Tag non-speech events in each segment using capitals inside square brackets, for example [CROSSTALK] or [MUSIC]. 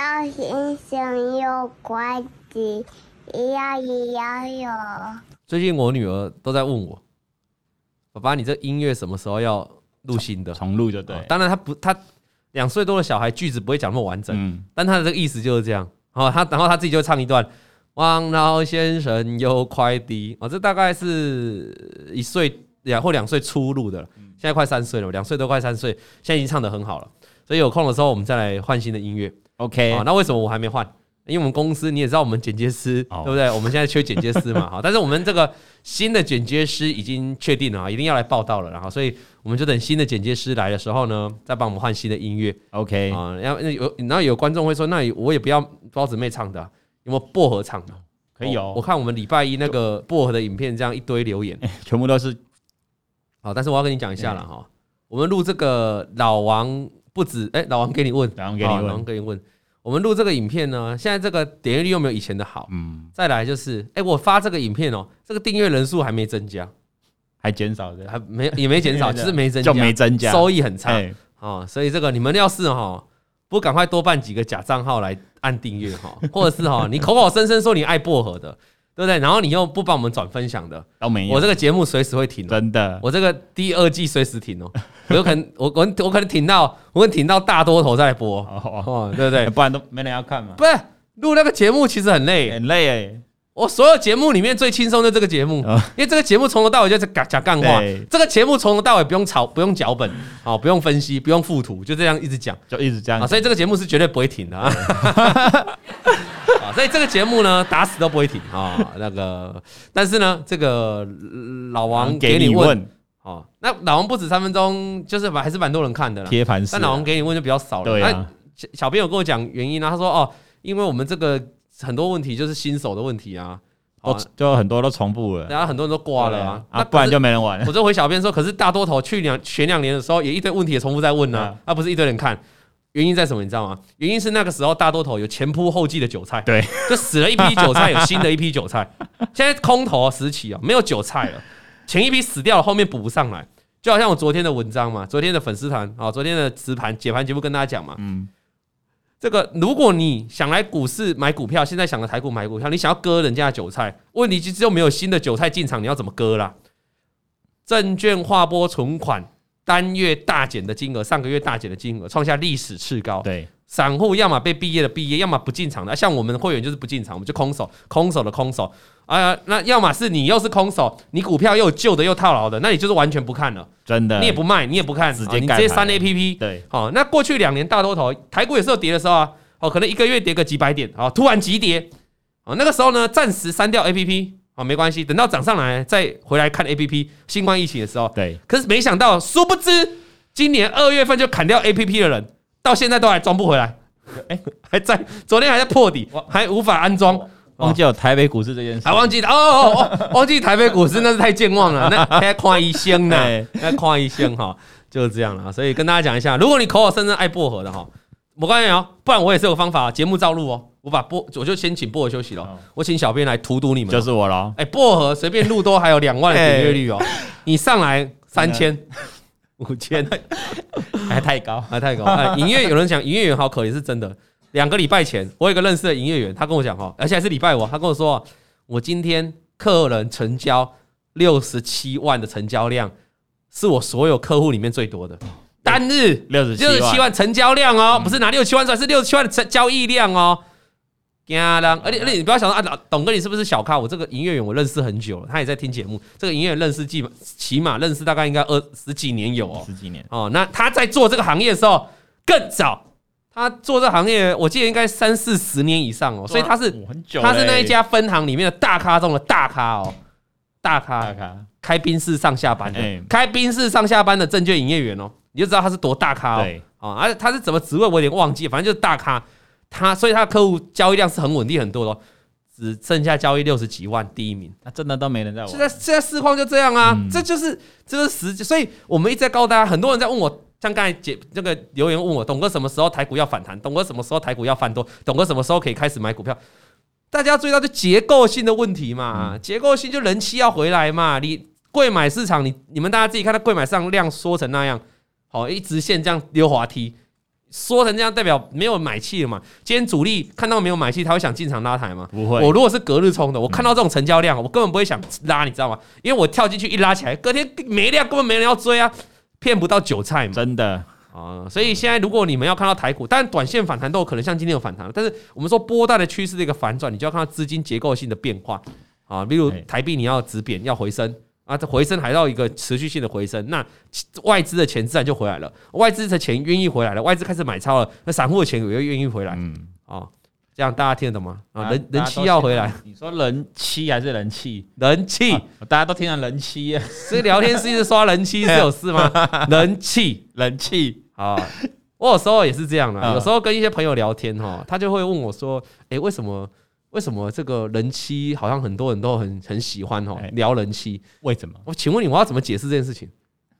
到星星有快递，一样一样哟。最近我女儿都在问我，爸爸，你这音乐什么时候要录新的？重录就对。当然，他不，他两岁多的小孩句子不会讲那么完整，嗯，但他的这个意思就是这样。哦，他然后他自己就唱一段。王老先生有快递哦，这大概是一岁两或两岁初入的，现在快三岁了，两岁都快三岁，现在已经唱得很好了。所以有空的时候，我们再来换新的音乐。OK，那为什么我还没换？因为我们公司你也知道，我们剪接师、oh. 对不对？我们现在缺剪接师嘛，[LAUGHS] 好，但是我们这个新的剪接师已经确定了啊，一定要来报道了，然后所以我们就等新的剪接师来的时候呢，再帮我们换新的音乐。OK 啊，然后有然后有观众会说，那我也不要包子妹唱的、啊。有没有薄荷唱的？可以有、哦。我看我们礼拜一那个薄荷的影片，这样一堆留言，[LAUGHS] 全部都是。好，但是我要跟你讲一下了哈。我们录这个老王不止，哎，老王给你问，老王给你问，老王给你问。我们录这个影片呢，现在这个点阅率又没有以前的好。嗯。再来就是，哎，我发这个影片哦，这个订阅人数还没增加，还减少的，还没也没减少，[LAUGHS] 只是没增加，就没增加，收益很差。哦，所以这个你们要是哈。不赶快多办几个假账号来按订阅哈，或者是哈，你口口声声说你爱薄荷的，对不对？然后你又不帮我们转分享的，都没有。我这个节目随时会停，真的，我这个第二季随时停哦，[LAUGHS] 我有可能我我我可能停到我可能停到大多头再播。哦，对不对？不然都没人要看嘛。不是录那个节目其实很累，很累。哎。我所有节目里面最轻松的这个节目，因为这个节目从头到尾就是讲讲干话。这个节目从头到尾不用吵，不用脚本，哦，不用分析，不用附图，就这样一直讲，就一直这样。所以这个节目是绝对不会停的 [LAUGHS] 啊！所以这个节目呢，打死都不会停啊。那个，但是呢，这个老王给你问，哦，那老王不止三分钟，就是还是蛮多人看的啦。贴盘式，但老王给你问就比较少了。对啊。小小编有跟我讲原因呢，他说哦，因为我们这个。很多问题就是新手的问题啊，哦，就很多都重复了，然后很多人都挂了啊，啊，不然就没人玩了。我就回小编说，可是大多头去年前两年的时候，也一堆问题也重复在问呢，啊，不是一堆人看，原因在什么？你知道吗？原因是那个时候大多头有前仆后继的韭菜，对，就死了一批韭菜，有新的一批韭菜。[LAUGHS] 现在空头时期啊，没有韭菜了，前一批死掉了，后面补不上来，就好像我昨天的文章嘛，昨天的粉丝团啊，昨天的直盘解盘节目跟大家讲嘛，嗯。这个，如果你想来股市买股票，现在想来台股买股票，你想要割人家的韭菜，问题就只有没有新的韭菜进场，你要怎么割啦？证券划拨存款单月大减的金额，上个月大减的金额创下历史次高。对。散户要么被毕业的毕业，要么不进场的。像我们的会员就是不进场，我们就空手，空手的空手。哎呀，那要么是你又是空手，你股票又有旧的又套牢的，那你就是完全不看了。真的，你也不卖，你也不看，直接你直接删 APP。对，好，那过去两年大多头台股也是有跌的时候啊，哦，可能一个月跌个几百点，啊，突然急跌，哦，那个时候呢，暂时删掉 APP，啊，没关系，等到涨上来再回来看 APP。新冠疫情的时候，对，可是没想到，殊不知今年二月份就砍掉 APP 的人，到现在都还装不回来。哎，[LAUGHS] 还在，昨天还在破底，还无法安装，忘记有台北股市这件事，还忘记了哦哦哦，[LAUGHS] 忘记台北股市那是太健忘了，那还夸一声呢，那夸一声哈，就是这样了。所以跟大家讲一下，如果你口口声声爱薄荷的哈，我告诉你哦，不然我也是有方法，节目照录哦，我把薄我就先请薄荷休息了，我请小编来荼毒你们，就是我了。哎，薄荷随便录都还有两万的点阅率哦，你上来三千。五千 [LAUGHS] 还太高，还太高。哎，[LAUGHS] 营业有人讲营业员好可怜，是真的。两个礼拜前，我有个认识的营业员，他跟我讲哈，而且还是礼拜五，他跟我说，我今天客人成交六十七万的成交量，是我所有客户里面最多的单日六十七万成交量哦，不是拿六十七万出来，是六十七万的成交易量哦。而且而且你不要想说啊，董哥你是不是小咖？我这个营业员我认识很久了，他也在听节目。这个营业员认识起码起码认识大概应该二十几年有哦，十几年哦。那他在做这个行业的时候更早，他做这个行业我记得应该三四十年以上哦，所以他是他是那一家分行里面的大咖中的大咖哦，大咖大咖开宾士上下班的，开宾士上下班的证券营业员哦，你就知道他是多大咖哦。而且他是怎么职位我有点忘记，反正就是大咖。他所以他的客户交易量是很稳定很多的，只剩下交易六十几万，第一名，那真的都没人在玩。现在现在市况就这样啊，嗯、这就是这是实际。所以我们一直在告诉大家，很多人在问我，像刚才解那个留言问我，董哥什么时候台股要反弹？董哥什么时候台股要翻多？董哥什么时候可以开始买股票？大家要注意到，就结构性的问题嘛，嗯、结构性就人气要回来嘛。你贵买市场，你你们大家自己看，它贵买上量缩成那样，好，一直线这样溜滑梯。说成这样，代表没有买气了嘛？今天主力看到没有买气，他会想进场拉抬吗？不会。我如果是隔日冲的，我看到这种成交量，我根本不会想拉，你知道吗？因为我跳进去一拉起来，隔天没量，根本没人要追啊，骗不到韭菜嘛。真的啊，所以现在如果你们要看到台股，当然短线反弹都有可能像今天有反弹，但是我们说波段的趋势的一个反转，你就要看到资金结构性的变化啊，例如台币你要止贬要回升。啊，这回升还要一个持续性的回升，那外资的钱自然就回来了，外资的钱愿意回来了，外资开始买超了，那散户的钱也会愿意回来，嗯，哦，这样大家听得懂吗？啊，人人气要回来，你说人气还是人气？人气，大家都听到人气，[LAUGHS] 所以聊天室一直刷人气是有事吗？[LAUGHS] 人气，人气，啊，我有时候也是这样的，有时候跟一些朋友聊天哈，他就会问我说，哎，为什么？为什么这个人妻好像很多人都很很喜欢哦？聊人妻，为什么？我请问你，我要怎么解释这件事情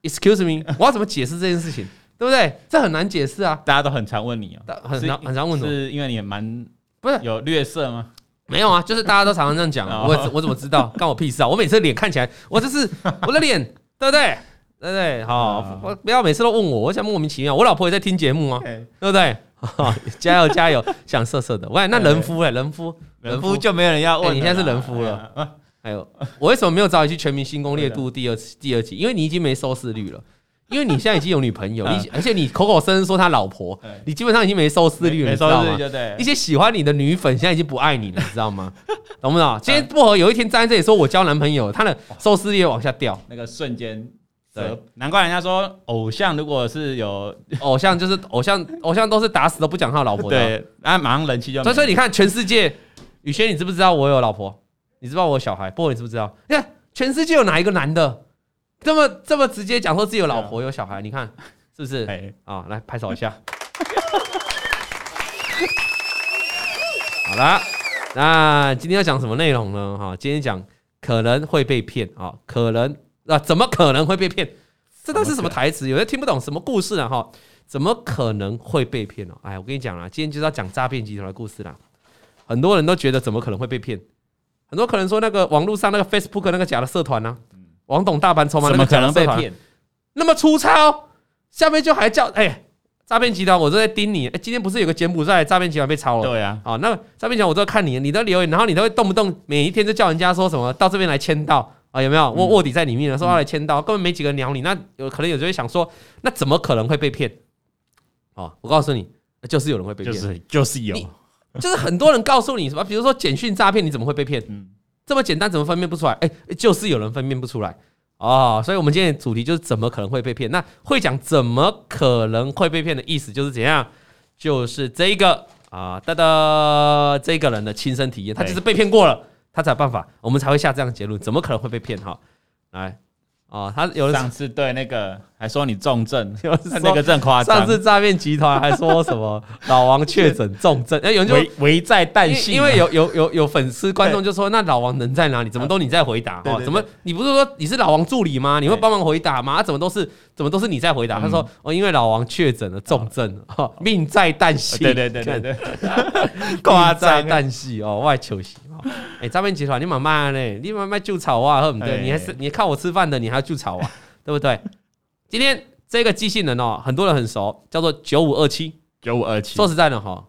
？Excuse me，[LAUGHS] 我要怎么解释这件事情？对不对？这很难解释啊！大家都很常问你哦，很常很常问，是因为你蛮不是有略色吗？没有啊，就是大家都常常这样讲。我我怎么知道？[LAUGHS] 关我屁事啊！我每次脸看起来，我就是 [LAUGHS] 我的脸，对不对？对不对？好，我不要每次都问我，我想莫名其妙。我老婆也在听节目啊，对不对？加油加油，想色色的。喂，那人夫哎，人夫。人夫就没有人要问，你现在是人夫了。还有，我为什么没有找你去《全民星攻略》度第二次第二集？因为你已经没收视率了，因为你现在已经有女朋友，[LAUGHS] 你而且你口口声声说他老婆，[LAUGHS] 你基本上已经没收视率了，你知道吗？一些喜欢你的女粉现在已经不爱你了，你知道吗？[LAUGHS] 懂不懂？今天薄荷有一天站在这里说我交男朋友，他的收视率往下掉，那个瞬间，对，难怪人家说偶像如果是有偶像，就是偶像，偶像都是打死都不讲他老婆的，对，啊，马上人气就。所以你看全世界。宇轩，你知不知道我有老婆？你知不知道我有小孩？不过你知不知道？你看，全世界有哪一个男的这么这么直接讲说自己有老婆有小孩？你看是不是？啊，来拍手一下。[LAUGHS] 好了，那今天要讲什么内容呢？哈，今天讲可能会被骗啊，可能啊，怎么可能会被骗？这都是什么台词？有人听不懂什么故事啊？哈，怎么可能会被骗呢？哎，我跟你讲啦，今天就是要讲诈骗集团的故事啦。很多人都觉得怎么可能会被骗？很多可能说那个网络上那个 Facebook 那个假的社团呢？王董大班筹码怎么可能被骗，那么粗糙，下面就还叫哎诈骗集团，我都在盯你。哎，今天不是有个柬埔寨诈骗集团被抄了？对呀。啊，那诈骗集团我都在看你，你的留言，然后你都会动不动每一天就叫人家说什么到这边来签到啊？有没有卧卧底在里面的说要来签到，根本没几个鸟你。那有可能有人会想说，那怎么可能会被骗？哦，我告诉你，就是有人会被骗，就是就是有。就是很多人告诉你什么，比如说简讯诈骗，你怎么会被骗？嗯，这么简单，怎么分辨不出来？哎，就是有人分辨不出来哦。所以，我们今天的主题就是怎么可能会被骗。那会讲怎么可能会被骗的意思就是怎样？就是这一个啊，哒哒，这个人的亲身体验，他就是被骗过了，他才有办法，我们才会下这样的结论。怎么可能会被骗？哈，来。哦，他有上次对那个还说你重症，[LAUGHS] 那个真夸张。上次诈骗集团还说什么 [LAUGHS] 老王确诊重症，哎，有人就危在旦夕。因为有有有有粉丝观众就说，那老王人在哪里？怎么都你在回答？哦，怎么你不是说你是老王助理吗？你会帮忙回答吗？怎么都是怎么都是你在回答？他说哦，因为老王确诊了重症，命在旦夕。对对对对对，挂 [LAUGHS] 在旦夕哦，外求息。[LAUGHS] 哎，诈骗集团，你蛮慢嘞，你妈卖就炒啊，对不对？你还是你靠我吃饭的，你还要就炒啊，[LAUGHS] 对不对？今天这个寄信人哦，很多人很熟，叫做九五二七九五二七。说实在的哈，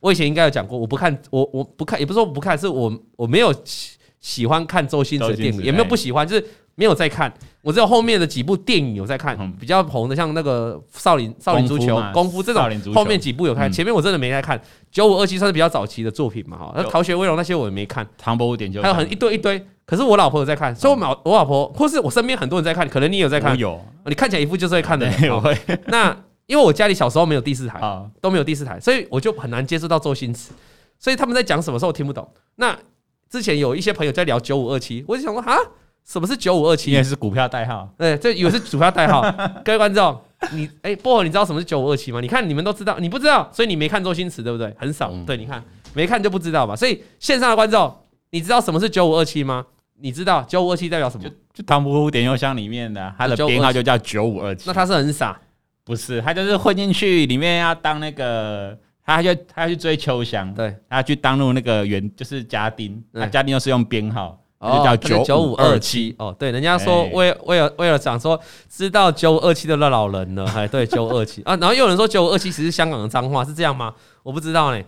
我以前应该有讲过，我不看，我我不看，也不是说我不看，是我我没有喜喜欢看周星驰的电影，也没有不喜欢，就是。没有在看，我只有后面的几部电影有在看，比较红的，像那个少林少林足球、功夫这种，后面几部有看，前面我真的没在看。九五二七算是比较早期的作品嘛，哈，那逃学威龙那些我也没看。唐伯虎点秋香，还有很一堆一堆。可是我老婆有在看，所以我老我老婆或是我身边很多人在看，可能你有在看，有，你看起来一副就是会看的。[LAUGHS] 我会。那因为我家里小时候没有第四台，都没有第四台，所以我就很难接触到周星驰，所以他们在讲什么时候我听不懂。那之前有一些朋友在聊九五二七，我就想说啊。什么是九五二七？也是股票代号。对，这以为是股票代号。[LAUGHS] 各位观众，你哎，薄荷，你知道什么是九五二七吗？你看你们都知道，你不知道，所以你没看周星驰，对不对？很少。对，你看没看就不知道吧。所以线上的观众，你知道什么是九五二七吗？你知道九五二七代表什么？就《唐伯虎点秋香》里面的，它的编号就叫九五二七。那他是很傻？不是，他就是混进去里面要当那个，他就他要去追秋香，对，他去当入那个原就是家丁，那家丁又是用编号。哦，叫九九五二七七。哦，对，人家说哎为为了为了讲说知道九五二七的那老人呢，哎，对，九五二七啊，然后又有人说九五二七其实是香港的脏话，是这样吗？我不知道呢。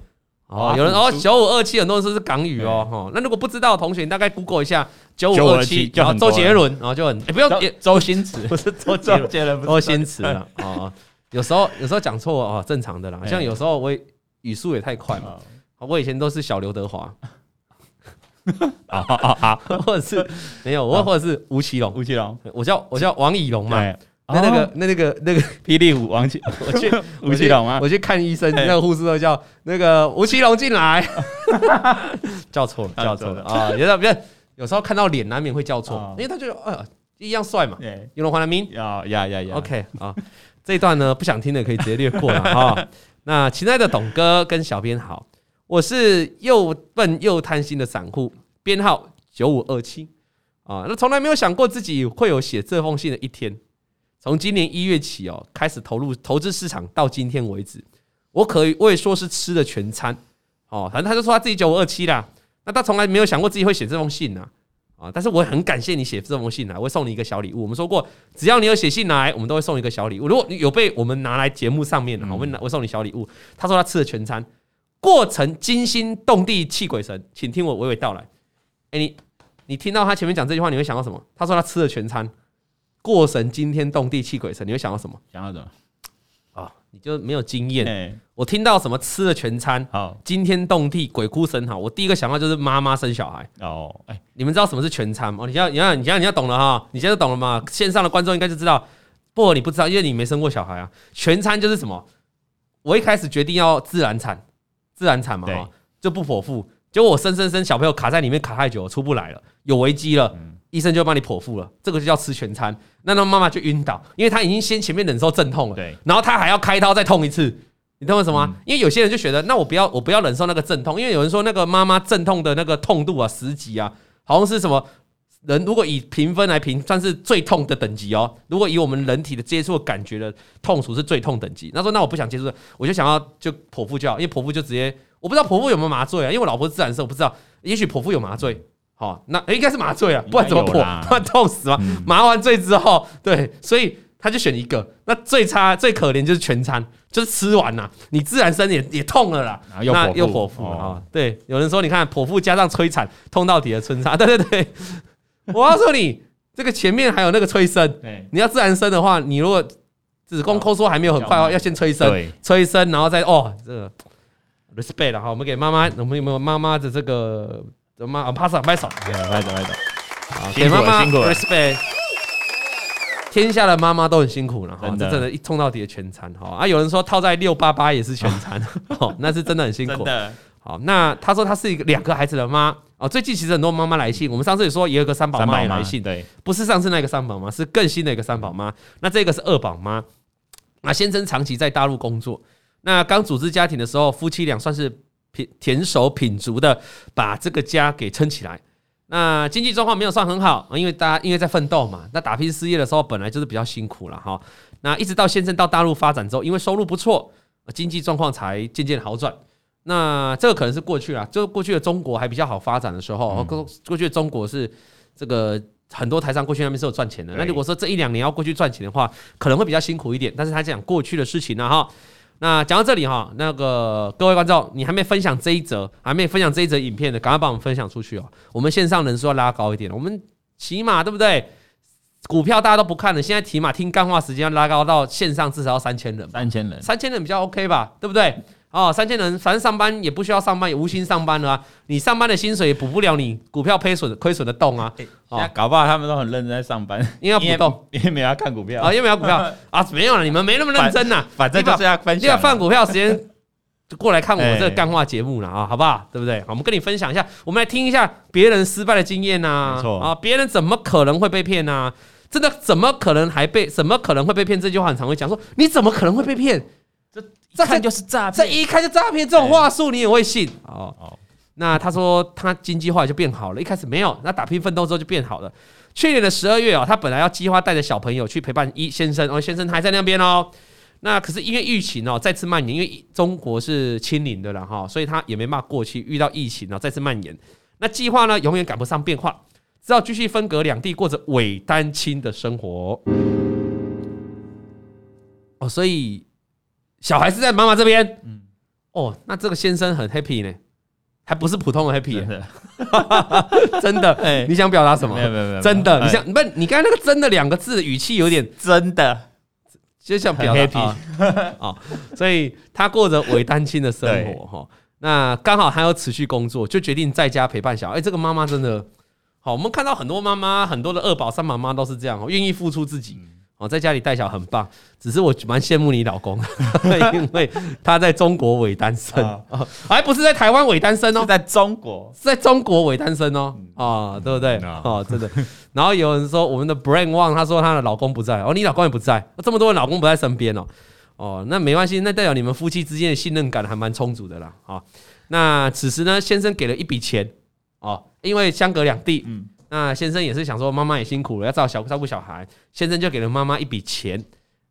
哦，哦有人哦，九五二七很多人说是港语哦，哈。那如果不知道的同学，你大概 Google 一下九五二七，9527就然后周杰伦，然后就很，哎，不用周周星驰 [LAUGHS] 不是周杰伦，周杰伦不是周星驰了哦。有时候有时候讲错哦，正常的啦。像有时候我也语速也太快嘛，我以前都是小刘德华。好好好，或者是没有，我或者是吴奇隆，吴奇隆，我叫我叫王以龙嘛。对，那那个那那个那个霹雳舞王奇，[LAUGHS] 我去 [LAUGHS] 吴奇隆吗？我去看医生，嘿那个护士都叫那个吴奇隆进来，叫错了，叫错了。啊！有的别有时候看到脸难免会叫错，因为他觉得哎一样帅嘛。对，有龙华南明？要呀呀呀，OK 啊，这一段呢不想听的可以直接略过了哈。[LAUGHS] 那亲爱的董哥跟小编好，我是又笨又贪心的散户，编号九五二七啊，那从来没有想过自己会有写这封信的一天。从今年一月起哦，开始投入投资市场到今天为止，我可以我也说是吃了全餐哦。反正他就说他自己九五二七啦，那他从来没有想过自己会写这封信呐啊。但是我很感谢你写这封信来，我会送你一个小礼物。我们说过，只要你有写信来，我们都会送一个小礼物。如果你有被我们拿来节目上面的，我们拿我送你小礼物。他说他吃了全餐，过程惊心动地泣鬼神，请听我娓娓道来。哎，你你听到他前面讲这句话，你会想到什么？他说他吃了全餐。过神惊天动地泣鬼神，你会想到什么？想到什么啊？你就没有经验。欸、我听到什么吃了全餐，好惊天动地，鬼哭神嚎，我第一个想到就是妈妈生小孩。哦，哎、欸，你们知道什么是全餐吗？你要你要你要你要懂了哈，你现在懂了吗？线上的观众应该就知道，不，你不知道，因为你没生过小孩啊。全餐就是什么？我一开始决定要自然产，自然产嘛，哈，就不剖腹。结果我生生生小朋友卡在里面卡太久，出不来了，有危机了。嗯医生就帮你剖腹了，这个就叫吃全餐。那那妈妈就晕倒，因为她已经先前面忍受阵痛了，对，然后她还要开刀再痛一次，你懂我什么吗？因为有些人就觉得，那我不要，我不要忍受那个阵痛，因为有人说那个妈妈阵痛的那个痛度啊，十级啊，好像是什么人如果以评分来评，算是最痛的等级哦。如果以我们人体的接触感觉的痛楚是最痛等级，那说那我不想接触，我就想要就剖腹就好，因为剖腹就直接，我不知道剖腹有没有麻醉啊，因为我老婆是自然生，我不知道，也许剖腹有麻醉。好，那应该是麻醉啊，不然怎么破？[LAUGHS] 不然痛死吗？麻完醉之后，对，所以他就选一个。那最差、最可怜就是全餐，就是吃完了，你自然生也也痛了啦，那又剖腹了啊。对，有人说你看剖腹加上催产，痛到底的春差。对对对，[LAUGHS] 我告诉你这个前面还有那个催生，你要自然生的话，你如果子宫收缩还没有很快的话，要先催生，催生然后再哦，这个 respect 了哈。我们给妈妈，我们有没有妈妈的这个？怎么？我拍手拍手，拍手拍手，好，给妈妈 respect。天下的妈妈都很辛苦了，哈，这真的，一冲到底的全餐，哈啊！有人说套在六八八也是全餐，哦，那是真的很辛苦。[LAUGHS] 好，那他说他是一个两个孩子的妈，哦，最近其实很多妈妈来信，我们上次也说也有个三宝妈也来信，对，不是上次那个三宝妈，是更新的一个三宝妈。那这个是二宝妈，那先生长期在大陆工作，那刚组织家庭的时候，夫妻俩算是。品甜手品足的把这个家给撑起来，那经济状况没有算很好，因为大家因为在奋斗嘛，那打拼事业的时候本来就是比较辛苦了哈。那一直到先生到大陆发展之后，因为收入不错，经济状况才渐渐好转。那这个可能是过去了，就过去的中国还比较好发展的时候，过过去的中国是这个很多台商过去那边是有赚钱的。那如果说这一两年要过去赚钱的话，可能会比较辛苦一点。但是他讲过去的事情了哈。那讲到这里哈，那个各位观众，你还没分享这一则，还没分享这一则影片的，赶快帮我们分享出去哦。我们线上人数要拉高一点，我们起码对不对？股票大家都不看了，现在起码听干话时间要拉高到线上至少要三千人，三千人，三千人比较 OK 吧，对不对？哦，三千人，反正上班也不需要上班，也无心上班了啊。你上班的薪水也补不了你股票亏损亏损的洞啊。哦，搞不好他们都很认真在上班，因为要补洞，因为没有要看股票啊，因为没有股票 [LAUGHS] 啊，没有了，你们没那么认真呐。反正就是要分享，要放股票时间就过来看我们这个干话节目了啊，好不好？对不对？我们跟你分享一下，我们来听一下别人失败的经验呐。没错啊，别人怎么可能会被骗呢？真的怎么可能还被？怎么可能会被骗？这句话很常会讲说，你怎么可能会被骗？这看就是诈骗，这一看就诈骗，这种话术你也会信哦？哦，那他说他经济后来就变好了，一开始没有，那打拼奋斗之后就变好了。去年的十二月哦，他本来要计划带着小朋友去陪伴一先生，哦，先生还在那边哦。那可是因为疫情哦再次蔓延，因为中国是清零的了哈，所以他也没办法过去。遇到疫情哦再次蔓延，那计划呢永远赶不上变化。只好继续分隔两地，过着伪单亲的生活。哦，所以小孩是在妈妈这边。嗯，哦，那这个先生很 happy 呢，还不是普通的 [LAUGHS] happy，真的，[LAUGHS] 真的。哎，你想表达什么？没有没有没有，真的。你想不？你刚才那个“真的”两个字语气有点真的，就像表达啊。所以他过着伪单亲的生活哈。那刚好他要持续工作，就决定在家陪伴小孩。哎，这个妈妈真的。好，我们看到很多妈妈，很多的二宝、三宝妈都是这样，愿意付出自己，哦，在家里带小很棒。只是我蛮羡慕你老公，[LAUGHS] 因为他在中国伪单身，还不是在台湾伪单身哦，在中国，是在中国伪单身哦，啊，对不对？哦，真的。然后有人说我们的 Brain One，他说他的老公不在，哦，你老公也不在，这么多人老公不在身边哦，哦，那没关系，那代表你们夫妻之间的信任感还蛮充足的啦，啊，那此时呢，先生给了一笔钱。哦，因为相隔两地，嗯，那先生也是想说，妈妈也辛苦了，要照小照顾小孩，先生就给了妈妈一笔钱。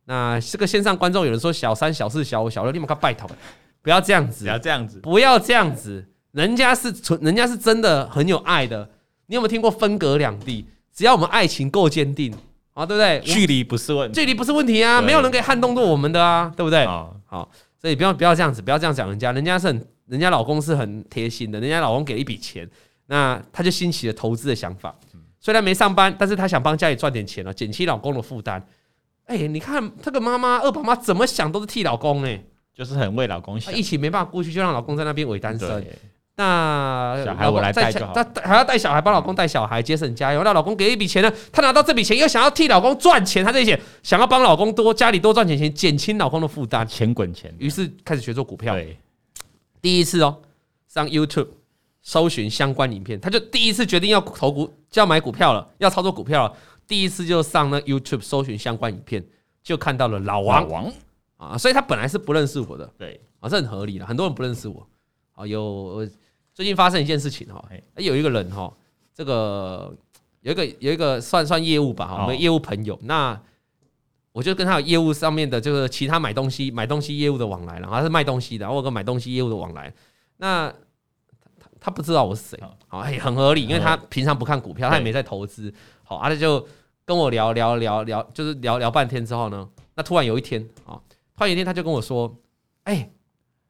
那这个线上观众有人说小三、小四、小五、小六，你们快拜托，不要这样子，不要这样子，不要这样子，人家是纯，人家是真的很有爱的。你有没有听过分隔两地？只要我们爱情够坚定啊，对不对？距离不是问题，距离不是问题啊，没有人可以撼动过我们的啊，对不对？好，所以不要不要这样子，不要这样讲人家，人家是很，人家老公是很贴心的，人家老公给了一笔钱。那他就兴起了投资的想法，虽然没上班，但是她想帮家里赚点钱了，减轻老公的负担。哎，你看这个妈妈二宝妈怎么想都是替老公呢，就是很为老公想。一起没办法过去，就让老公在那边伪单身。那小孩我来带就好，他还要带小孩，帮老公带小孩，节省家用。那老公给一笔钱呢，她拿到这笔钱又想要替老公赚钱，她这些想要帮老公多家里多赚钱钱，减轻老公的负担，钱滚钱。于是开始学做股票。第一次哦，上 YouTube。搜寻相关影片，他就第一次决定要投股，就要买股票了，要操作股票了。第一次就上那 YouTube 搜寻相关影片，就看到了老王，啊，所以他本来是不认识我的，对啊，这很合理的，很多人不认识我啊。有最近发生一件事情哈，有一个人哈，这个有一个有一个算算业务吧哈，我们业务朋友，那我就跟他有业务上面的，就是其他买东西买东西业务的往来，然后他是卖东西的，我跟买东西业务的往来，那。他不知道我是谁，好，哎，很合理，因为他平常不看股票，他也没在投资，好，他就跟我聊聊聊聊，就是聊聊半天之后呢，那突然有一天啊，突然有一天他就跟我说，哎，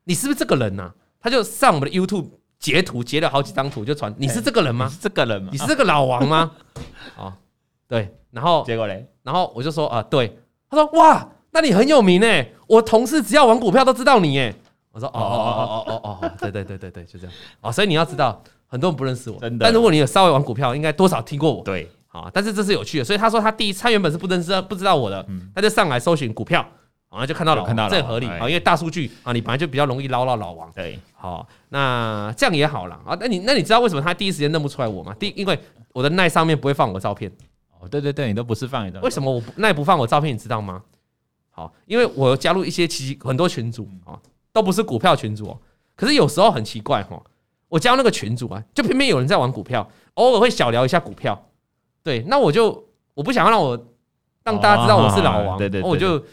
你是不是这个人呐？他就上我们的 YouTube 截图，截了好几张图就传，你是这个人吗？这个人吗？你是这个老王吗？[LAUGHS] 啊，对，然后结果嘞，然后我就说啊，对，他说哇，那你很有名哎，我同事只要玩股票都知道你哎。我说哦哦哦哦哦哦，对对对对对，就这样哦。所以你要知道，很多人不认识我，真的。但如果你有稍微玩股票，应该多少听过我。对，好，但是这是有趣的。所以他说他第一，他原本是不认识、不知道我的，他就上来搜寻股票，然后就看到了，看到了，这合理啊，因为大数据啊，你本来就比较容易捞到老王。对，好，那这样也好了啊。那你那你知道为什么他第一时间认不出来我吗？第，因为我的奈上面不会放我的照片。哦，对对对，你都不是放你的。为什么我奈不放我照片？你知道吗？好，因为我加入一些其实很多群组啊。都不是股票群主哦，可是有时候很奇怪哈，我加那个群主啊，就偏偏有人在玩股票，偶尔会小聊一下股票，对，那我就我不想要让我让大家知道我是老王，对对，我就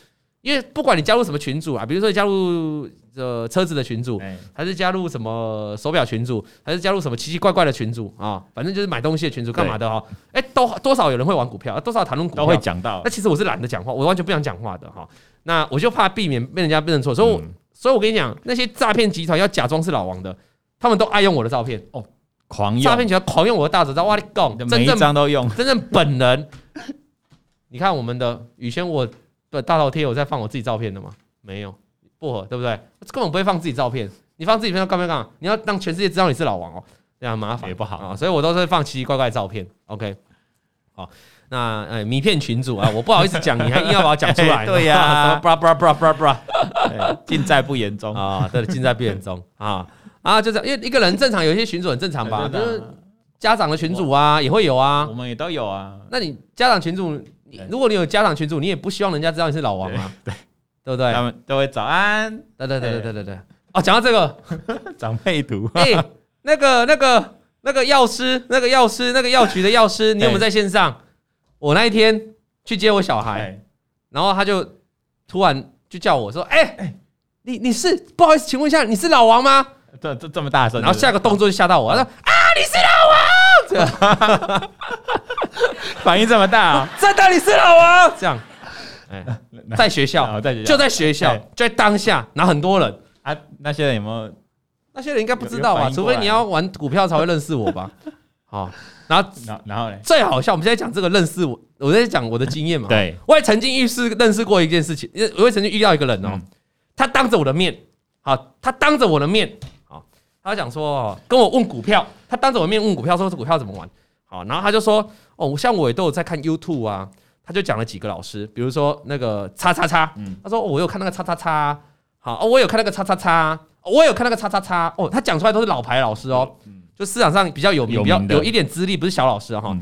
因为不管你加入什么群组啊，比如说加入呃车子的群组，还是加入什么手表群组，还是加入什么奇奇怪怪的群组啊，反正就是买东西的群组干嘛的哈，哎，都多少有人会玩股票，多少谈论股票？都会讲到，那其实我是懒得讲话，我完全不想讲话的哈，那我就怕避免被人家认错，所以我。所以，我跟你讲，那些诈骗集团要假装是老王的，他们都爱用我的照片哦，狂用诈骗集团狂用我的大头照，哇，你讲，每一张都用，真正本人。[LAUGHS] 你看我们的宇轩，我的大头贴有在放我自己照片的吗？没有，薄荷对不对？根本不会放自己照片，你放自己照片干嘛干嘛？你要让全世界知道你是老王哦，这样麻烦也不好啊。所以我都是放奇奇怪怪的照片。OK，好。那呃，名片群主啊，[LAUGHS] 我不好意思讲，你还硬要把我讲出来。[LAUGHS] 对呀、啊，布拉布拉布拉布拉布拉，尽在不言中。啊，对，尽在不言中啊。啊，就这样，因为一个人正常，有一些群主很正常吧，就是家长的群主啊，也会有啊，我们也都有啊。那你家长群主，如果你有家长群主，你也不希望人家知道你是老王啊，对对。不对？他们都会早安，对对对对对对对。哦，讲到这个。[LAUGHS] 长辈图，哎，那个那个那个药师，那个药师，那个药局的药师，你有没有在线上？我那一天去接我小孩，然后他就突然就叫我说：“哎哎，你你是不好意思，请问一下，你是老王吗？”这这这么大声，然后下个动作就吓到我，他说：“啊，你是老王！” [LAUGHS] 反应这么大啊！[LAUGHS] 真的你是老王？这样，哎，[LAUGHS] 在学校，在学校就在学校，就在当下，然后很多人啊，那些人有没有？那些人应该不知道吧？除非你要玩股票才会认识我吧？好，然后，然后呢？最好笑，我们现在讲这个认识我，我在讲我的经验嘛。对，我也曾经遇事认识过一件事情，我也曾经遇到一个人哦，他当着我的面，好，他当着我的面，好，他讲说跟我问股票，他当着我的面问股票，说这股票怎么玩？好，然后他就说哦，像我也都有在看 YouTube 啊，他就讲了几个老师，比如说那个叉叉叉，他说我有看那个叉叉叉，好，我有看那个叉叉叉。我有看那个叉叉叉哦，他讲出来都是老牌老师哦，就市场上比较有名、比较有一点资历，不是小老师哈。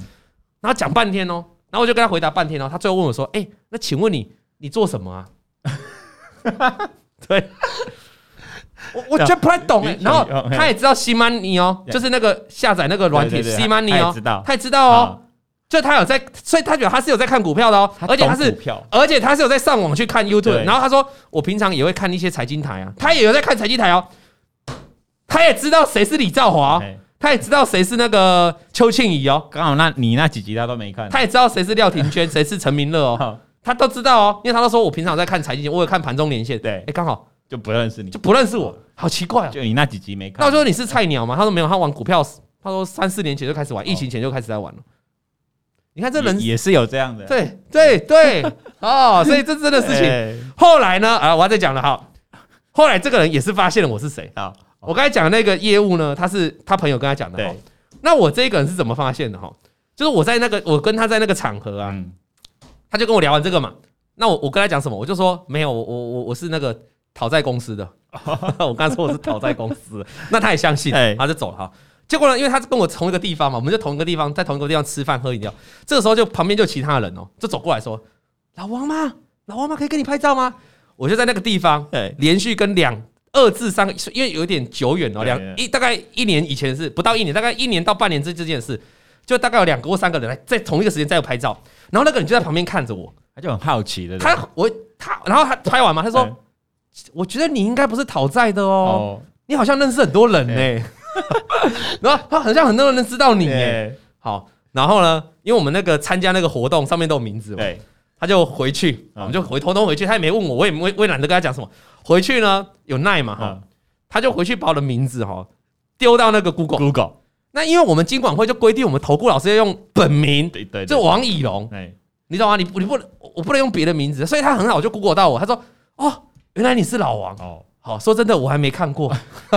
然后讲半天哦，然后我就跟他回答半天哦，他最后问我说：“哎，那请问你你做什么啊？” [LAUGHS] 对，我我 [LAUGHS] 觉得不太懂哎。然后他也知道 C Money 哦，就是那个下载那个软体 C Money 哦，他也知道。哦。就他有在，所以他觉得他是有在看股票的哦，而且他是，而且他是有在上网去看 YouTube，然后他说我平常也会看一些财经台啊，他也有在看财经台哦，他也知道谁是李兆华，他也知道谁是那个邱庆怡哦，刚好那你那几集他都没看，他也知道谁是廖庭娟，谁是陈明乐哦，他都知道哦，因为他都说我平常在看财经，我有看盘中连线，对，哎，刚好。就不认识你，就不认识我，好奇怪啊，就你那几集没看，他说你是菜鸟吗？他说没有，他玩股票，他说三四年前就开始玩，疫情前就开始在玩了。你看这人也是有这样的，对对对，[LAUGHS] 哦，所以这真的事情。[LAUGHS] 后来呢，啊，我要再讲了哈。后来这个人也是发现了我是谁。啊？我刚才讲的那个业务呢，他是他朋友跟他讲的哈。那我这个人是怎么发现的哈？就是我在那个我跟他在那个场合啊，他就跟我聊完这个嘛。那我我跟他讲什么？我就说没有，我我我是那个讨债公司的。[LAUGHS] 我刚才说我是讨债公司，那他也相信，他就走了哈。结果呢，因为他是跟我同一个地方嘛，我们就同一个地方，在同一个地方吃饭喝饮料。这个时候就旁边就其他人哦，就走过来说：“老王吗？老王吗？可以跟你拍照吗？”我就在那个地方，连续跟两二至三个，因为有点久远哦，两一大概一年以前是不到一年，大概一年到半年之这件事，就大概有两个或三个人来在同一个时间在拍照，然后那个人就在旁边看着我，他就很好奇的。他我他，然后他拍完嘛，他说：“我觉得你应该不是讨债的哦，你好像认识很多人呢。” [LAUGHS] 然后他好像很多人都知道你耶，好，然后呢，因为我们那个参加那个活动上面都有名字嘛，对，他就回去，我们就回偷偷回去，他也没问我，我也我我也懒得跟他讲什么。回去呢有奈嘛哈，他就回去把我的名字哈丢到那个 Google Google。那因为我们金管会就规定我们投顾老师要用本名，对对，就王以龙，你知道吗？你你不能我不能用别的名字，所以他很好就 Google 到我，他说哦，原来你是老王哦。好，说真的，我还没看过，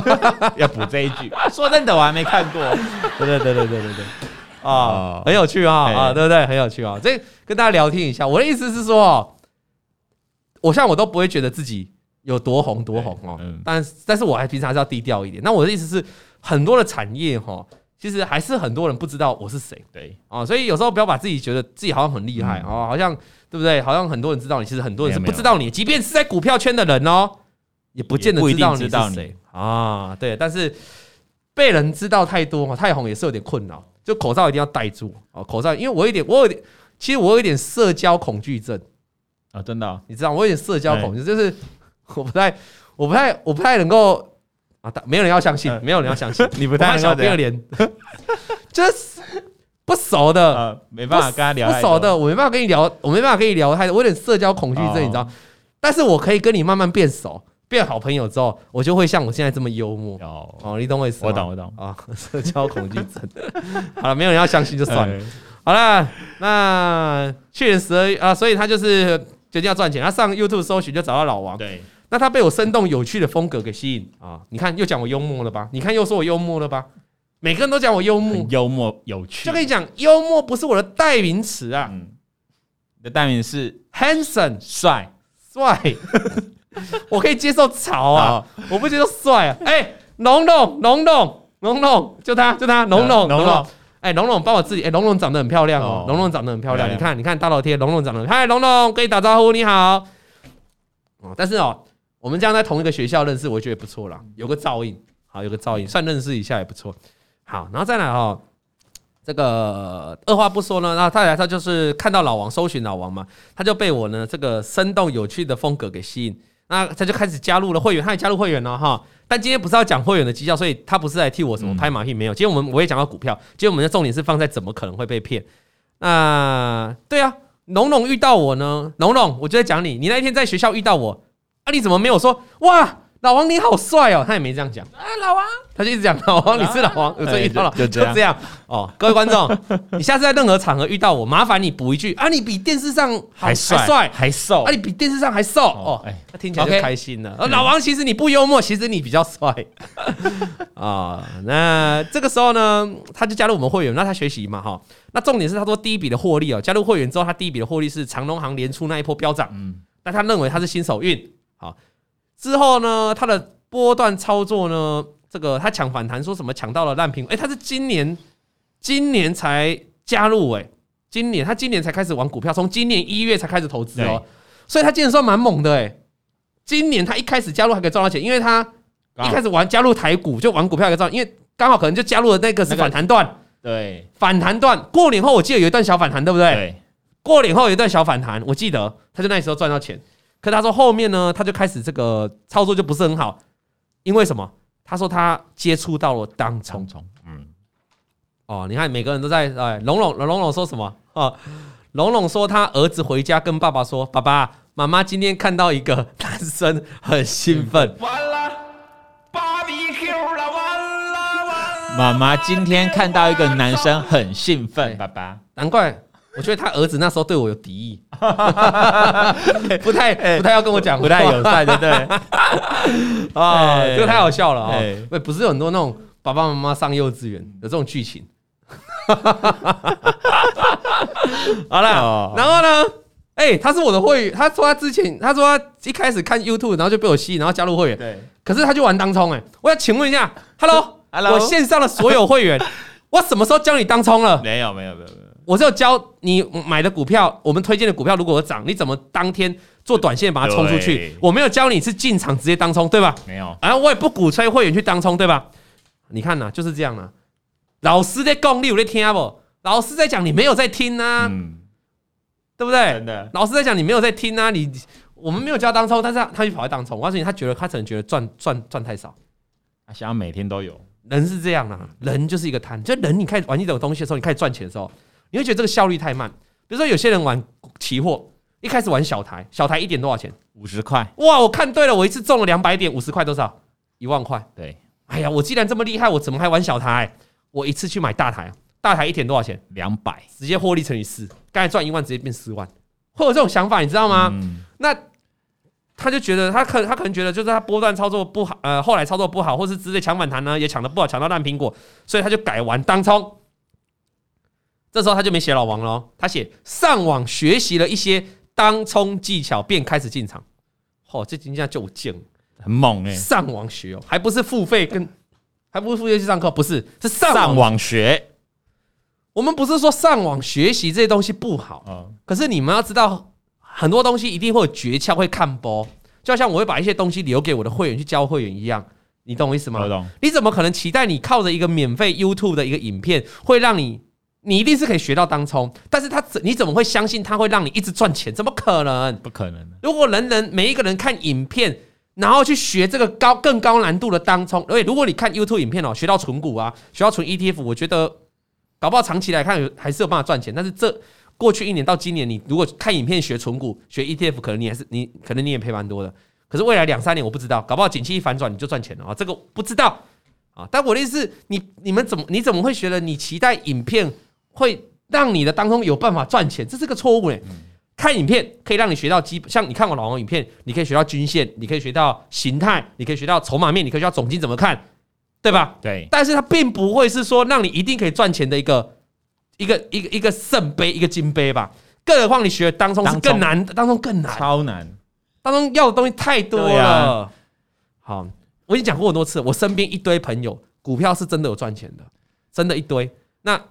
[LAUGHS] 要补这一句。[LAUGHS] 说真的，我还没看过。对对对对对对对，啊，很有趣啊啊，对不对？很有趣啊。这跟大家聊天一下，我的意思是说，我像我都不会觉得自己有多红多红哦，但但是我还平常还是要低调一点。那我的意思是，很多的产业哈，其实还是很多人不知道我是谁。对啊，所以有时候不要把自己觉得自己好像很厉害哦，好像对不对？好像很多人知道你，其实很多人是不知道你，即便是在股票圈的人哦。也不见得知道你是谁啊，对，但是被人知道太多，太红也是有点困扰。就口罩一定要戴住哦，口罩，因为我有点，我有点，其实我有一点社交恐惧症。啊，真的，你知道，我有点社交恐惧，就是我不太，我不太，我不太能够啊，没有人要相信，没有人要相信，你不太能够这样。连，[LAUGHS] 就是不熟的，没办法跟他聊，不熟的，我没办法跟你聊，我没办法跟你聊太多，我有点社交恐惧症，你知道，但是我可以跟你慢慢变熟。变好朋友之后，我就会像我现在这么幽默哦，哦，你懂我意思吗？我懂，我懂啊，[LAUGHS] 社交恐惧症。[LAUGHS] 好了，没有人要相信就算了。好了，那去年十二月啊，所以他就是决定要赚钱。他上 YouTube 搜寻就找到老王。对，那他被我生动有趣的风格给吸引啊！你看又讲我幽默了吧？你看又说我幽默了吧？每个人都讲我幽默，幽默有趣。就跟你讲，幽默不是我的代名词啊，你的代名是 handsome 帅帅。[LAUGHS] 我可以接受潮啊，我不接受帅啊。哎，龙龙龙龙龙龙，就他就他龙龙龙龙。哎，龙龙帮我自己。哎，龙龙长得很漂亮哦，龙龙长得很漂亮。你看你看大老贴，龙龙长得。嗨，龙龙，跟你打招呼，你好。哦，但是哦，我们这样在同一个学校认识，我觉得不错啦，有个照应，好，有个照应，算认识一下也不错。好，然后再来哦，这个二话不说呢，然后他来他就是看到老王，搜寻老王嘛，他就被我呢这个生动有趣的风格给吸引。那他就开始加入了会员，他也加入会员了哈。但今天不是要讲会员的绩效，所以他不是来替我什么拍马屁，没有。今天我们我也讲到股票，今天我们的重点是放在怎么可能会被骗。那对啊，龙龙遇到我呢，龙龙，我就在讲你，你那一天在学校遇到我，啊，你怎么没有说哇？老王你好帅哦，他也没这样讲。啊，老王，他就一直讲老王，[LAUGHS] 你是老王，有这遇到了，就这样哦。各位观众，[LAUGHS] 你下次在任何场合遇到我，麻烦你补一句啊，你比电视上还帅还瘦，啊，你比电视上还瘦哦。哎，他听起来就开心了。老王，其实你不幽默，其实你比较帅 [LAUGHS] 啊。那这个时候呢，他就加入我们会员，那他学习嘛哈。那重点是他说第一笔的获利哦，加入会员之后，他第一笔的获利是长隆行年初那一波飙涨，嗯，但他认为他是新手运，好。之后呢，他的波段操作呢，这个他抢反弹，说什么抢到了烂苹果？哎，他是今年今年才加入哎，今年他今年才开始玩股票，从今年一月才开始投资哦，所以他今年算蛮猛的哎。今年他一开始加入还可以赚到钱，因为他一开始玩加入台股就玩股票可以赚，因为刚好可能就加入了那个是反弹段，对，反弹段过年后我记得有一段小反弹，对不对？对，过年后有一段小反弹，我记得他就那时候赚到钱。可他说后面呢，他就开始这个操作就不是很好，因为什么？他说他接触到了当冲，嗯，哦，你看每个人都在哎，龙龙龙龙说什么？哦，龙龙说他儿子回家跟爸爸说：“爸爸妈妈今天看到一个男生很兴奋。”完了，BBQ 了，完了完了。妈妈今天看到一个男生很兴奋，爸爸，难怪。我觉得他儿子那时候对我有敌意，[LAUGHS] 不太不太要跟我讲，不太友善，对不对？啊，[LAUGHS] 这个太好笑了啊！喂，不是有很多那种爸爸妈妈上幼稚园的这种剧情？好了，然后呢？哎，他是我的会员，他说他之前他说他一开始看 YouTube，然后就被我吸引，然后加入会员。对，可是他就玩当冲哎！我要请问一下，Hello，Hello，我线上的所有会员，[LAUGHS] 我什么时候教你当冲了？没有，没有，没有。我是有教你买的股票，我们推荐的股票如果有涨，你怎么当天做短线把它冲出去？我没有教你是进场直接当冲，对吧？没有。然后我也不鼓吹会员去当冲，对吧？你看呐，就是这样啊。老师在讲，你有在听不？老师在讲，你没有在听啊，对不对？真的。老师在讲，你没有在听啊。你我们没有教当冲，但是他就跑来当冲。我告诉你，他觉得他可能觉得赚赚赚太少，他想要每天都有。人是这样啊，人就是一个贪。就人，你开始玩一种东西的时候，你开始赚钱的时候。你会觉得这个效率太慢。比如说，有些人玩期货，一开始玩小台，小台一点多少钱？五十块。哇，我看对了，我一次中了两百点，五十块多少？一万块。对。哎呀，我既然这么厉害，我怎么还玩小台？我一次去买大台，大台一点多少钱？两百，直接获利乘以四，刚才赚一万，直接变四万。会有这种想法，你知道吗？嗯、那他就觉得他可他可能觉得就是他波段操作不好，呃，后来操作不好，或是直接抢反弹呢，也抢的不好，抢到烂苹果，所以他就改玩当冲。这时候他就没写老王了，他写上网学习了一些当冲技巧，便开始进场。嚯，这今天就劲，很猛哎！上网学哦，还不是付费跟，还不是付费去上课，不是，是上网，上网学。我们不是说上网学习这些东西不好，嗯，可是你们要知道，很多东西一定会有诀窍，会看波，就像我会把一些东西留给我的会员去教会员一样，你懂我意思吗？我懂。你怎么可能期待你靠着一个免费 YouTube 的一个影片，会让你？你一定是可以学到当冲，但是他怎你怎么会相信他会让你一直赚钱？怎么可能？不可能。如果人人每一个人看影片，然后去学这个高更高难度的当冲，而且如果你看 YouTube 影片哦，学到存股啊，学到存 ETF，我觉得搞不好长期来看还是有办法赚钱。但是这过去一年到今年，你如果看影片学存股、学 ETF，可能你还是你可能你也赔蛮多的。可是未来两三年我不知道，搞不好景气一反转你就赚钱了啊！这个不知道啊。但我的意思是，你你们怎么你怎么会觉得你期待影片？会让你的当中有办法赚钱，这是个错误嘞。看影片可以让你学到基本，像你看我老王影片，你可以学到均线，你可以学到形态，你可以学到筹码面，你可以学到总金怎么看，对吧？对。但是它并不会是说让你一定可以赚钱的一个一个一个一个圣杯，一个金杯吧？更何况你学的当中是更难的，当中更难，超难，当中要的东西太多了。好，我已经讲过很多次，我身边一堆朋友，股票是真的有赚钱的，真的一堆。那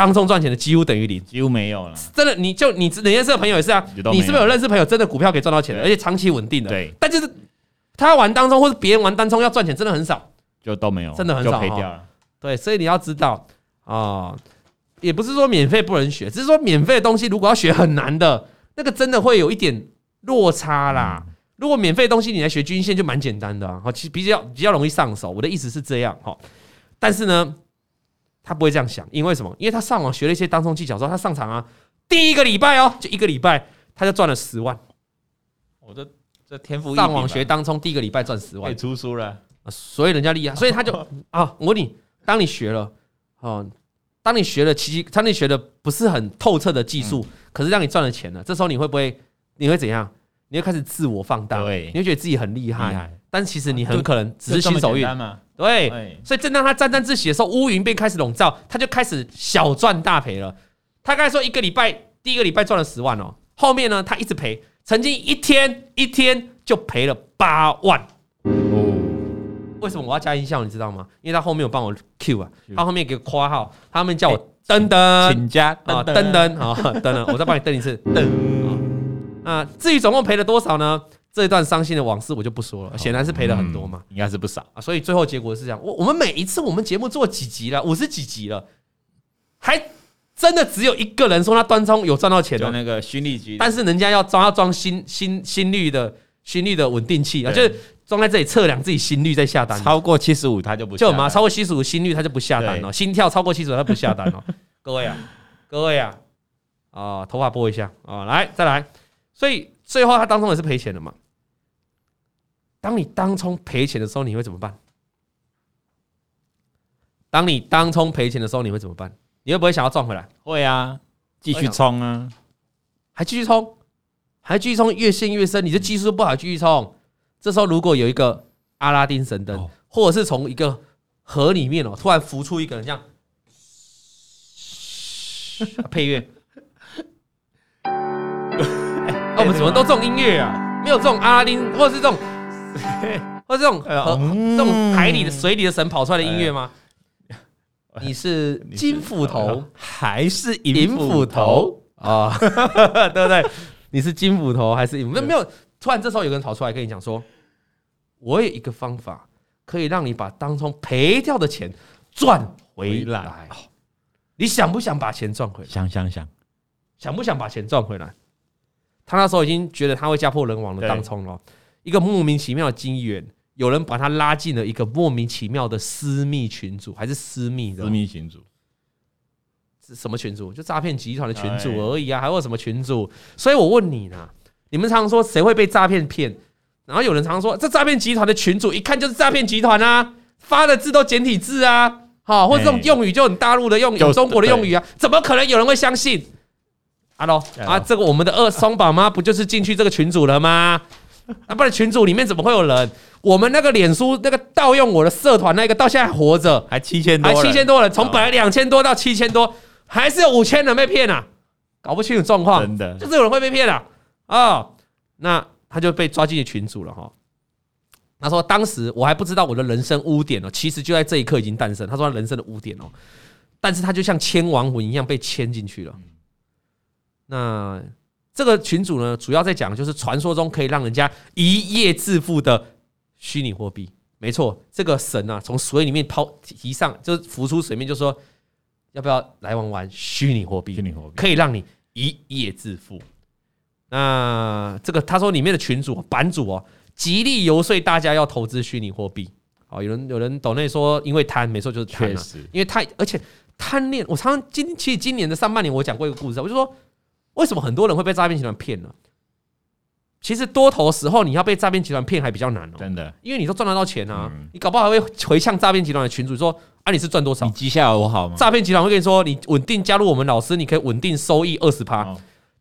当中赚钱的几乎等于零，几乎没有了。真的，你就你你认识的朋友也是啊，你是不是有认识朋友真的股票可以赚到钱的，而且长期稳定的？对。但就是他玩当中或者别人玩单冲要赚钱，真的很少，就都没有，真的很少，赔掉了。对，所以你要知道啊，也不是说免费不能学，只是说免费的东西如果要学很难的，那个真的会有一点落差啦。如果免费东西你来学均线就蛮简单的啊，好，其实比较比较容易上手。我的意思是这样哈，但是呢，他不会这样想，因为什么？因为他上网学了一些当冲技巧之后，他上场啊，第一个礼拜哦，就一个礼拜他就赚了十万。我这这天赋上网学当冲第一个礼拜赚十万，出书了，所以人家厉害，所以他就 [LAUGHS] 啊，我问你，当你学了哦，当你学了其实当你学的不是很透彻的技术，可是让你赚了钱了，这时候你会不会？你会怎样？你会开始自我放大，对，你会觉得自己很厉害，害，但其实你很可能只是新手运嘛。对，所以正当他沾沾自喜的时候，乌云便开始笼罩，他就开始小赚大赔了。他刚才说一个礼拜，第一个礼拜赚了十万哦，后面呢，他一直赔，曾经一天一天就赔了八万。哦，为什么我要加音效？你知道吗？因为他后面有帮我 Q 啊，他后面给括号，他后面叫我噔噔，请加啊，噔噔啊，噔噔，我再帮你登一次，噔。[LAUGHS] 啊，至于总共赔了多少呢？这一段伤心的往事我就不说了，显然是赔了很多嘛，应该是不少啊。所以最后结果是这样，我我们每一次我们节目做几集了，五十几集了，还真的只有一个人说他端冲有赚到钱的那个心率机，但是人家要装要装心心心率的心率的稳定器啊，就是装在这里测量自己心率再下单，超过七十五他就不就嘛，超过七十五心率他就不下单了，心跳超过七十五他不下单了。[LAUGHS] 各位啊，各位啊，啊，头发拨一下啊，来再来。所以最后他当中也是赔钱的嘛。当你当冲赔钱的时候，你会怎么办？当你当冲赔钱的时候，你会怎么办？你会不会想要赚回来？会啊，继续冲啊，还继续冲，还继续冲，越陷越深。你的技术不好，继续冲。这时候如果有一个阿拉丁神灯，或者是从一个河里面哦，突然浮出一个人，这样配乐。[LAUGHS] 我们怎么都这种音乐啊？没有这种阿拉丁，或者是这种，[LAUGHS] 或者这种和这种海里的水里的神跑出来的音乐吗？你是金斧头还是银斧头啊？[LAUGHS] 对不对？你是金斧头还是银？没有没有。突然这时候有个人跑出来跟你讲说：“我有一个方法可以让你把当冲赔掉的钱赚回来。你想不想把钱赚回来？想想想，想不想把钱赚回来？”他那时候已经觉得他会家破人亡的当冲了，一个莫名其妙的机缘，有人把他拉进了一个莫名其妙的私密群组，还是私密的私密群组？是什么群组？就诈骗集团的群组而已啊，还有什么群组？所以我问你呢，你们常常说谁会被诈骗骗？然后有人常常说这诈骗集团的群主一看就是诈骗集团啊，发的字都简体字啊，好，或者这种用语就很大陆的用语，中国的用语啊，怎么可能有人会相信？哈喽啊，这个我们的二松宝妈不就是进去这个群组了吗？[LAUGHS] 啊，不然群主里面怎么会有人？我们那个脸书那个盗用我的社团那个到现在还活着，还七千多，还七千多人，从本来两千多到七千多，还是有五千人被骗啊，搞不清楚状况，真的就是有人会被骗啊。哦，那他就被抓进去群主了哈。他说当时我还不知道我的人生污点哦，其实就在这一刻已经诞生。他说他人生的污点哦，但是他就像牵亡魂一样被牵进去了。那这个群组呢，主要在讲就是传说中可以让人家一夜致富的虚拟货币。没错，这个神啊，从水里面抛提上，就是浮出水面，就说要不要来玩玩虚拟货币？虚拟货币可以让你一夜致富。那这个他说里面的群主版主哦，极力游说大家要投资虚拟货币。好，有人有人抖内说，因为贪，没错就是贪啊，因为太而且贪恋。我常常今其实今年的上半年，我讲过一个故事，我就说。为什么很多人会被诈骗集团骗呢？其实多头时候你要被诈骗集团骗还比较难哦，真的，因为你都赚得到钱啊，你搞不好还会回向诈骗集团的群主说啊，你是赚多少？你绩效我好吗？诈骗集团会跟你说，你稳定加入我们老师，你可以稳定收益二十趴。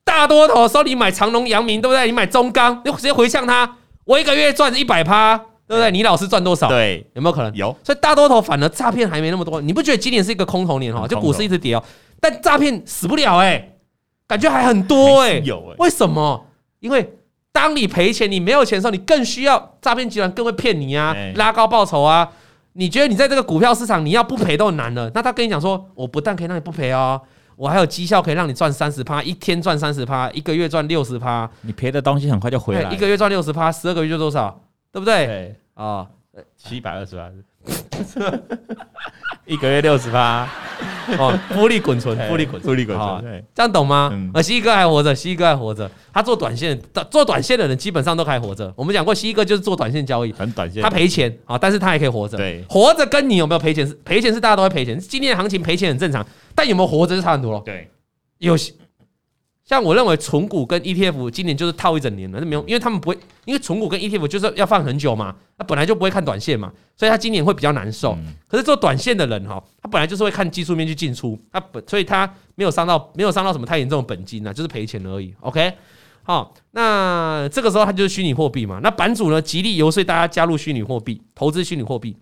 大多头的时候你买长隆、阳明，对不对？你买中钢，你直接回向他，我一个月赚一百趴，对不对？你老师赚多少？对，有没有可能？有。所以大多头反而诈骗还没那么多，你不觉得今年是一个空头年哈？就股市一直跌哦，但诈骗死不了哎。感觉还很多哎、欸，有哎、欸，为什么？因为当你赔钱、你没有钱的时候，你更需要诈骗集团更会骗你啊，拉高报酬啊。你觉得你在这个股票市场你要不赔都很难了，那他跟你讲说，我不但可以让你不赔哦，我还有绩效可以让你赚三十趴，一天赚三十趴，一个月赚六十趴，你赔的东西很快就回来，一个月赚六十趴，十二个月就多少？对不对？对啊，七百二十万。[LAUGHS] 一个月六十八。哦，复利滚存，复利滚，复利滚存，对，这样懂吗？嗯，而蜥蜴哥还活着，蜥蜴哥还活着，他做短线，做短线的人基本上都还活着。我们讲过，蜥蜴哥就是做短线交易，很短线，他赔钱啊，但是他还可以活着。对，活着跟你有没有赔钱是赔钱是大家都会赔钱，今天的行情赔钱很正常，但有没有活着就差很多了。对，有些。像我认为存股跟 ETF 今年就是套一整年了，那没有，因为他们不会，因为存股跟 ETF 就是要放很久嘛，他本来就不会看短线嘛，所以他今年会比较难受。可是做短线的人哈，他本来就是会看技术面去进出，他本所以他没有伤到没有伤到什么太严重的本金啊，就是赔钱而已。OK，好，那这个时候他就是虚拟货币嘛，那版主呢极力游说大家加入虚拟货币，投资虚拟货币，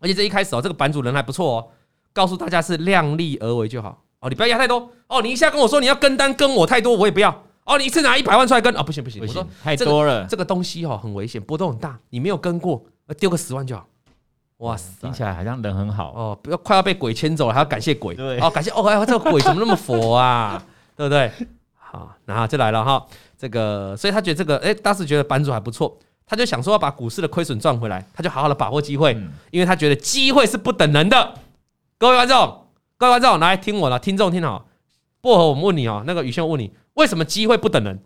而且这一开始哦，这个版主人还不错哦，告诉大家是量力而为就好。哦，你不要压太多哦！你一下跟我说你要跟单跟我太多，我也不要哦！你一次拿一百万出来跟哦，不行不行，不行我说太多了，这个东西哦很危险，波动很大，你没有跟过，丢个十万就好。哇塞，听起来好像人很好哦，不要快要被鬼牵走了，还要感谢鬼，对哦，感谢哦，哎，这个鬼怎么那么佛啊？[LAUGHS] 对不对？好，然后就来了哈，这个，所以他觉得这个，哎，当时觉得版主还不错，他就想说要把股市的亏损赚回来，他就好好的把握机会，因为他觉得机会是不等人的。各位观众，各位观众，来听我的，听众听好。薄荷，我们问你哦，那个宇轩，我问你，为什么机会不等人？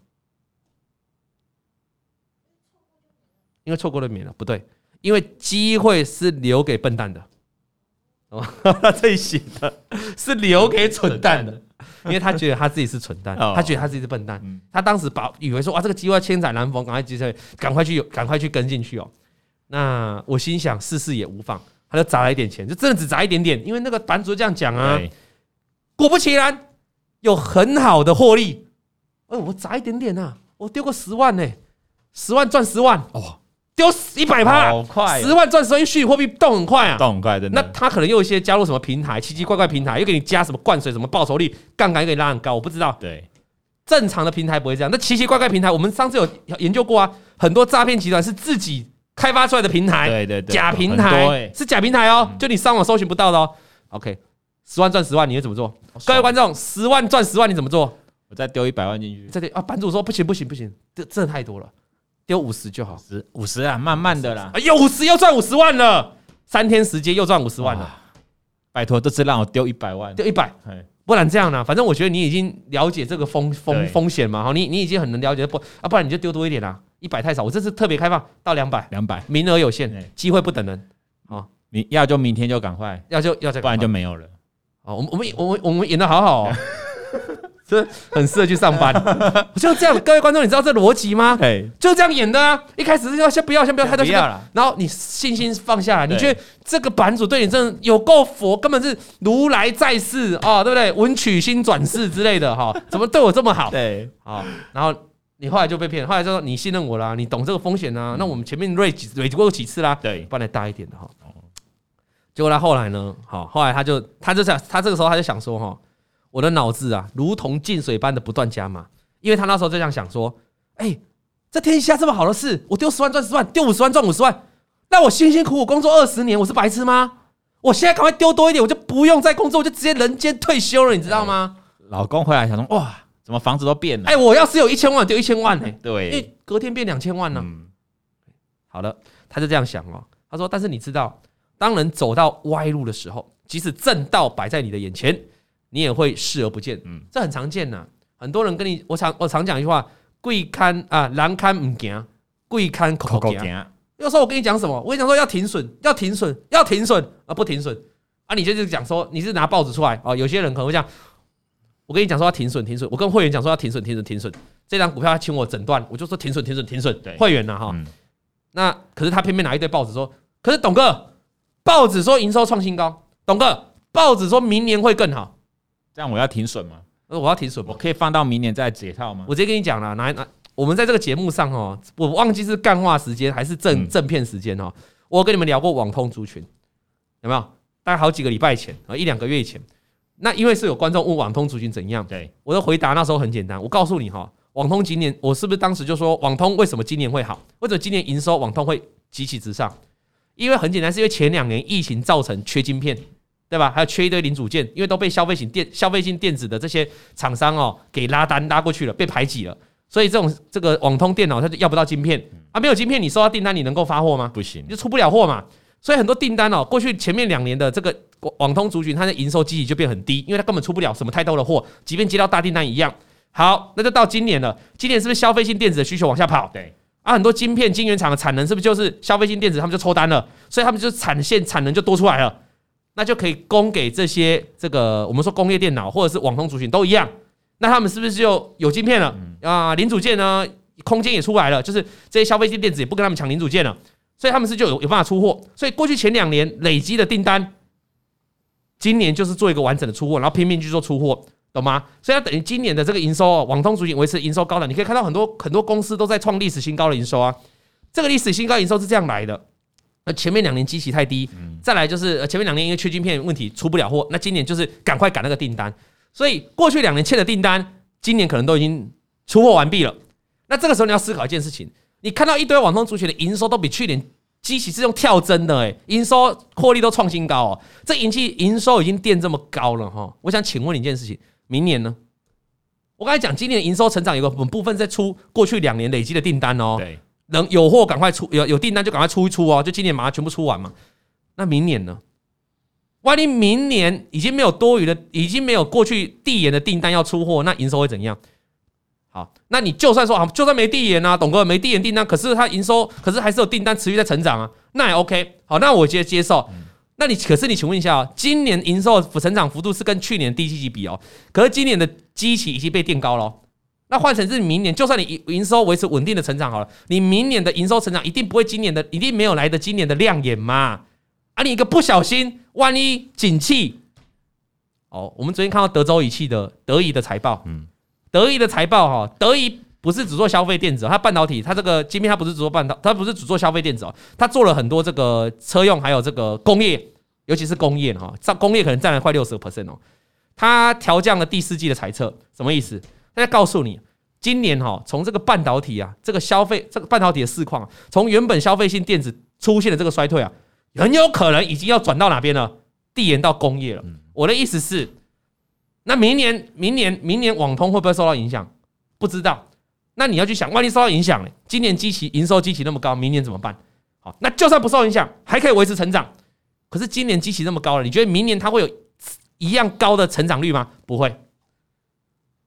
因为错过了免了，不对，因为机会是留给笨蛋的。哦，他这里写的是留给蠢蛋的，因为他觉得他自己是蠢蛋，他觉得他自己是笨蛋，他当时把以为说哇，这个机会千载难逢，赶快机会，赶快去，赶快去跟进去哦。那我心想，试试也无妨，他就砸了一点钱，就真的只砸一点点，因为那个版主这样讲啊，果不其然。有很好的获利，哎，我砸一点点呐，我丢个十万呢，十万赚十万哦，丢一百趴，好快，十万赚十万，因为虚拟货币动很快啊，动很快的。那他可能又有一些加入什么平台，奇奇怪怪平台，又给你加什么灌水，什么报酬率，杠杆又给你拉很高，我不知道。对，正常的平台不会这样。那奇奇怪怪平台，我们上次有研究过啊，很多诈骗集团是自己开发出来的平台，对对对，假平台是假平台哦，就你上网搜寻不到的哦。OK。十万赚十万，你会怎么做？各位观众，十万赚十万，你怎么做？我再丢一百万进去。这里啊，版主说不行不行不行，这这太多了，丢五十就好。十五十啊，慢慢的啦。哎呦，五十又赚五十万了，三天时间又赚五十万了。拜托，这次让我丢一百万，丢一百，不然这样呢？反正我觉得你已经了解这个风风风险嘛，好，你你已经很能了解不啊？不然你就丢多一点啦，一百太少，我这次特别开放到两百，两百，名额有限，机会不等人。好，你要就明天就赶快，要就要再，不然就没有了。哦，我们我们我们我们演的好好，哦，这很适合去上班。[LAUGHS] 就这样，各位观众，你知道这逻辑吗？对，就这样演的啊！一开始是要先不要，先不要太多，然后你信心放下来，你觉得这个版主对你真的有够佛，根本是如来在世哦，对不对？文曲星转世之类的哈，怎么对我这么好？对，好，然后你后来就被骗，后来就说你信任我啦，你懂这个风险啊？那我们前面瑞几瑞过几次啦？对，帮你大一点的哈。结果他后来呢？好，后来他就他就想，他这个时候他就想说：“哈，我的脑子啊，如同进水般的不断加码，因为他那时候就这样想说：，哎，这天下这么好的事，我丢十万赚十万，丢五十万赚五十万，那我辛辛苦苦工作二十年，我是白痴吗？我现在赶快丢多一点，我就不用再工作，我就直接人间退休了，你知道吗？”老公回来想说：“哇，怎么房子都变了？哎，我要是有一千万，就一千万呢？对，因为隔天变两千万呢。好了，他就这样想哦。他说：，但是你知道。”当人走到歪路的时候，即使正道摆在你的眼前，你也会视而不见。嗯，这很常见呐。很多人跟你，我常我常讲一句话：贵看啊，难看唔行，贵看口口行。有时候我跟你讲什么，我跟你讲说要停损，要停损，要停损啊，不停损啊，你就是讲说你是拿报纸出来啊。有些人可能会讲，我跟你讲说要停损，停损。我跟会员讲说要停损，停损，停损。这张股票他请我诊断，我就说停损，停损，停损。对，会员呐哈。那可是他偏偏拿一堆报纸说，可是董哥。报纸说营收创新高，董哥，报纸说明年会更好，这样我要停损吗？我要停损，我可以放到明年再解套吗？我直接跟你讲了，拿拿，我们在这个节目上哦，我忘记是干话时间还是正正片时间哦。我跟你们聊过网通族群，有没有？大概好几个礼拜前啊，一两个月前，那因为是有观众问网通族群怎样，对，我的回答那时候很简单，我告诉你哈，网通今年我是不是当时就说网通为什么今年会好？为什么今年营收网通会急起直上？因为很简单，是因为前两年疫情造成缺晶片，对吧？还有缺一堆零组件，因为都被消费型电、消费性电子的这些厂商哦给拉单拉过去了，被排挤了。所以这种这个网通电脑它就要不到晶片啊，没有晶片，你收到订单你能够发货吗？不行，你就出不了货嘛。所以很多订单哦，过去前面两年的这个网通族群，它的营收基期就变很低，因为它根本出不了什么太多的货，即便接到大订单一样。好，那就到今年了，今年是不是消费性电子的需求往下跑？对啊，很多晶片、晶圆厂的产能是不是就是消费性电子，他们就抽单了，所以他们就产线产能就多出来了，那就可以供给这些这个我们说工业电脑或者是网通族群都一样，那他们是不是就有晶片了啊？零组件呢，空间也出来了，就是这些消费性电子也不跟他们抢零组件了，所以他们是就有有办法出货，所以过去前两年累积的订单，今年就是做一个完整的出货，然后拼命去做出货。懂吗？所以要等于今年的这个营收哦，网通族群维持营收高的，你可以看到很多很多公司都在创历史新高的营收啊。这个历史新高营收是这样来的，那前面两年基期太低，再来就是前面两年因为缺晶片问题出不了货，那今年就是赶快赶那个订单，所以过去两年欠的订单，今年可能都已经出货完毕了。那这个时候你要思考一件事情，你看到一堆网通族群的营收都比去年基期是用跳增的，哎，营收获利都创新高哦，这引起营收已经垫这么高了哈。我想请问你一件事情。明年呢？我刚才讲，今年营收成长有个部分在出过去两年累积的订单哦。对，能有货赶快出，有有订单就赶快出一出哦。就今年马上全部出完嘛。那明年呢？万一明年已经没有多余的，已经没有过去递延的订单要出货，那营收会怎样？好，那你就算说啊，就算没递延啊，董哥没递延订单，可是他营收，可是还是有订单持续在成长啊，那也 OK。好，那我接接受。那你可是你请问一下哦，今年营收成长幅度是跟去年第七季比哦，可是今年的基期已经被垫高了。那换成是明年，就算你营收维持稳定的成长好了，你明年的营收成长一定不会今年的，一定没有来的今年的亮眼嘛？啊，你一个不小心，万一景气哦，我们昨天看到德州仪器的德仪的财报，嗯，德仪的财报哈，德仪不是只做消费电子，它半导体，它这个今天它不是只做半导，它不是只做消费电子哦，它做了很多这个车用，还有这个工业。尤其是工业哈，占工业可能占了快六十个 percent 哦。它调降了第四季的财测，什么意思？它在告诉你，今年哈，从这个半导体啊，这个消费，这个半导体的市况，从原本消费性电子出现的这个衰退啊，很有可能已经要转到哪边了？递延到工业了。我的意思是，那明年、明年、明年网通会不会受到影响？不知道。那你要去想，万一受到影响呢？今年基期营收基期那么高，明年怎么办？好，那就算不受影响，还可以维持成长。可是今年基期那么高了，你觉得明年它会有一样高的成长率吗？不会，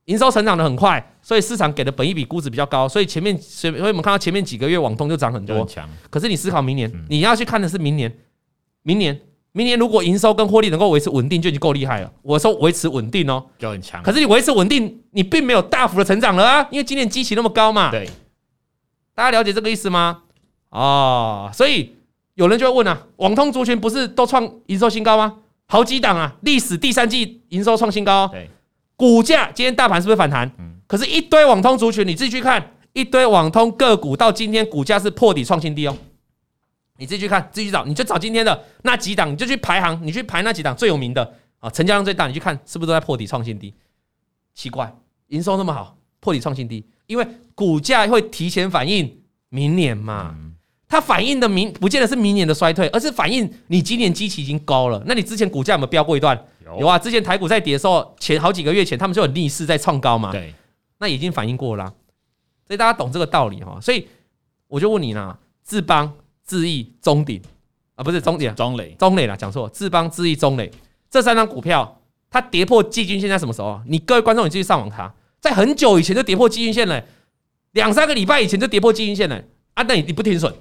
营收成长的很快，所以市场给的本益比估值比较高，所以前面所以我们看到前面几个月网通就涨很多，可是你思考明年，你要去看的是明年，明年，明年如果营收跟获利能够维持稳定，就已经够厉害了。我说维持稳定哦，就很强。可是你维持稳定，你并没有大幅的成长了啊，因为今年基期那么高嘛。对，大家了解这个意思吗？哦，所以。有人就会问啊，网通族群不是都创营收新高吗？好几档啊，历史第三季营收创新高。对，股价今天大盘是不是反弹？嗯，可是，一堆网通族群，你自己去看，一堆网通个股到今天股价是破底创新低哦。你自己去看，自己去找，你就找今天的那几档，你就去排行，你去排那几档最有名的啊，成交量最大，你去看是不是都在破底创新低？奇怪，营收那么好，破底创新低，因为股价会提前反映明年嘛。嗯它反映的明不见得是明年的衰退，而是反映你今年基期已经高了。那你之前股价有没有飙过一段？有啊，之前台股在跌的时候，前好几个月前他们就有逆势在创高嘛。对，那已经反映过了啦。所以大家懂这个道理哈。所以我就问你啦，智邦、智易、中鼎啊，不是中鼎，中磊，中磊啦，讲错，智邦、智易、中磊这三张股票，它跌破季均线在什么时候？你各位观众，你继续上网查，在很久以前就跌破季均线了，两三个礼拜以前就跌破季均线了啊，那你你不停损？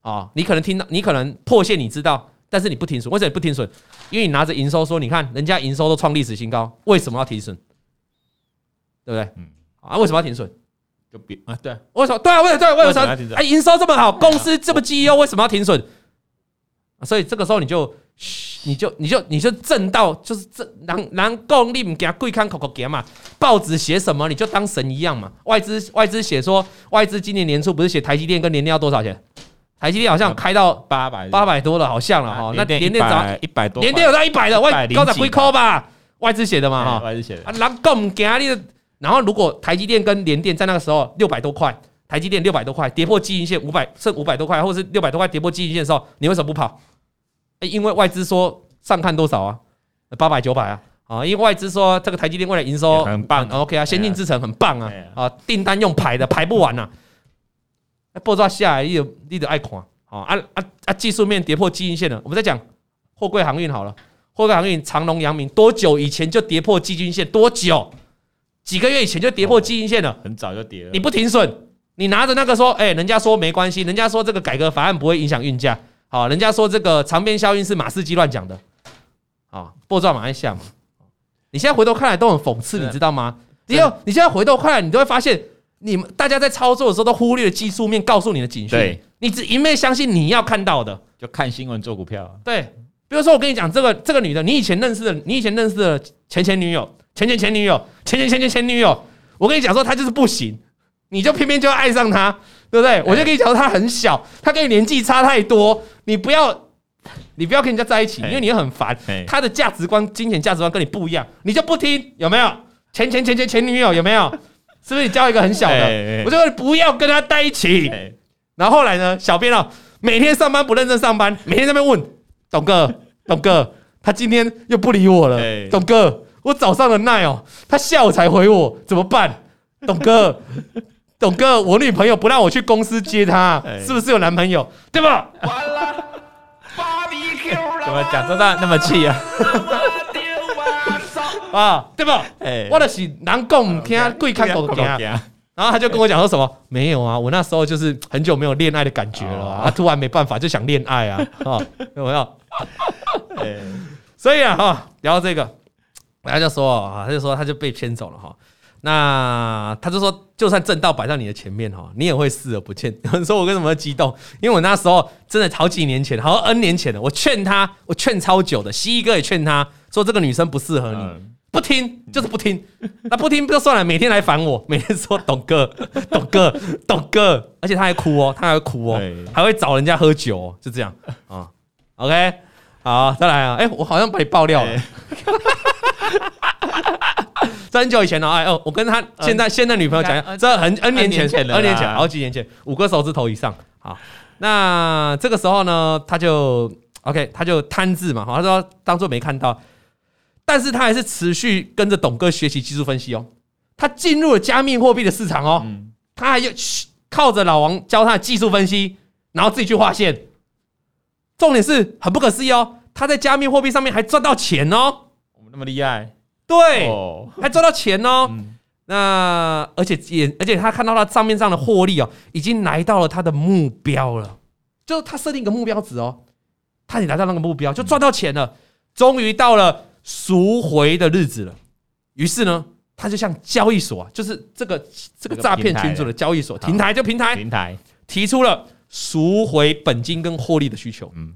啊，你可能听到，你可能破线，你知道，但是你不停损，为什么不停损？因为你拿着营收说，你看人家营收都创历史新高，为什么要停损？对不对？嗯，啊，为什么要停损？就别啊，对，为什么？对啊，为什么？对，为什么？哎，营收这么好，公司这么绩优，为什么要停损？所以这个时候你就，你就，你就，你就挣到，就是这难难共你唔惊贵看口口给嘛？报纸写什么你就当神一样嘛？外资外资写说，外资今年年初不是写台积电跟联电要多少钱？台积电好像开到八百八百多了，好像了哈。那联电涨一百多，联电有到一百的，外高才贵扣吧？外资写的嘛哈，外资写的。啊，难讲惊你。然后如果台积电跟联电在那个时候六百多块，台积电六百多块跌破基均线五百剩五百多块，或者是六百多块跌破基均线的时候，你为什么不跑？因为外资说上看多少啊？八百九百啊？啊，因为外资说这个台积电未来营收很棒，OK 啊，先进制程很棒啊，啊，订单用排的排不完呐。不知道下来你就你就爱看哦啊啊啊，技术面跌破基均线了。我们再讲货柜航运好了，货柜航运长隆、阳明多久以前就跌破基均线？多久？几个月以前就跌破基因线了，很早就跌了。你不停损，你拿着那个说，哎，人家说没关系，人家说这个改革法案不会影响运价，好，人家说这个长边效应是马士基乱讲的，啊，波状马来西亚嘛，你现在回头看来都很讽刺，你知道吗？只有你现在回头看来，你都会发现，你们大家在操作的时候都忽略了技术面告诉你的警讯，你只一昧相信你要看到的，就看新闻做股票。对，比如说我跟你讲，这个这个女的，你以前认识的，你以前认识的前前女友。前前前女友，前前前前前女友，我跟你讲说，他就是不行，你就偏偏就要爱上他，对不对？我就跟你讲说，他很小，他跟你年纪差太多，你不要，你不要跟人家在一起，因为你很烦。他的价值观、金钱价值观跟你不一样，你就不听，有没有？前前前前前女友有没有？是不是你交一个很小的？我就说不要跟他在一起。然后后来呢，小编啊，每天上班不认真上班，每天在那边问董哥，董哥，他今天又不理我了，董哥。我早上的耐哦，他下午才回我，怎么办？董哥，[LAUGHS] 董哥，我女朋友不让我去公司接她，是不是有男朋友？对吧？完了，芭比 Q 了，怎么讲这段那么气啊？啊，对吧？我的是难讲，听贵看狗听。然后他就跟我讲说什么？没有啊，我那时候就是很久没有恋爱的感觉了啊，突然没办法就想恋爱啊，啊，有没有？[LAUGHS] 所以啊，哈，聊到这个。他就说啊，他就说他就被骗走了哈。那他就说，就算正道摆在你的前面哈，你也会视而不见。[LAUGHS] 有人说我为什么激动？因为我那时候真的好几年前，好像 N 年前了。我劝他，我劝超久的。蜥蜴哥也劝他说，这个女生不适合你，不听就是不听。那不听不就算了，每天来烦我，每天说 [LAUGHS] 董哥、董哥、董哥，而且他还哭哦，他还会哭哦，还会找人家喝酒哦，就这样啊。OK，好，再来啊。哎，我好像把你爆料了。这很久以前了，哎哦，我跟他现在现在女朋友讲，这很 N 年前，N 年前，好几年前，五个手指头以上。好，那这个时候呢，他就 OK，他就贪字嘛，好他说当做没看到，但是他还是持续跟着董哥学习技术分析哦。他进入了加密货币的市场哦，他还要靠着老王教他的技术分析，然后自己去划线。重点是很不可思议哦，他在加密货币上面还赚到钱哦。那么厉害，对，还赚到钱哦。那而且也而且他看到他账面上的获利哦，已经来到了他的目标了。就他设定一个目标值哦，他也来到那个目标，就赚到钱了。终于到了赎回的日子了。于是呢，他就向交易所啊，就是这个这个诈骗群组的交易所平台，就平台平台提出了赎回本金跟获利的需求。嗯，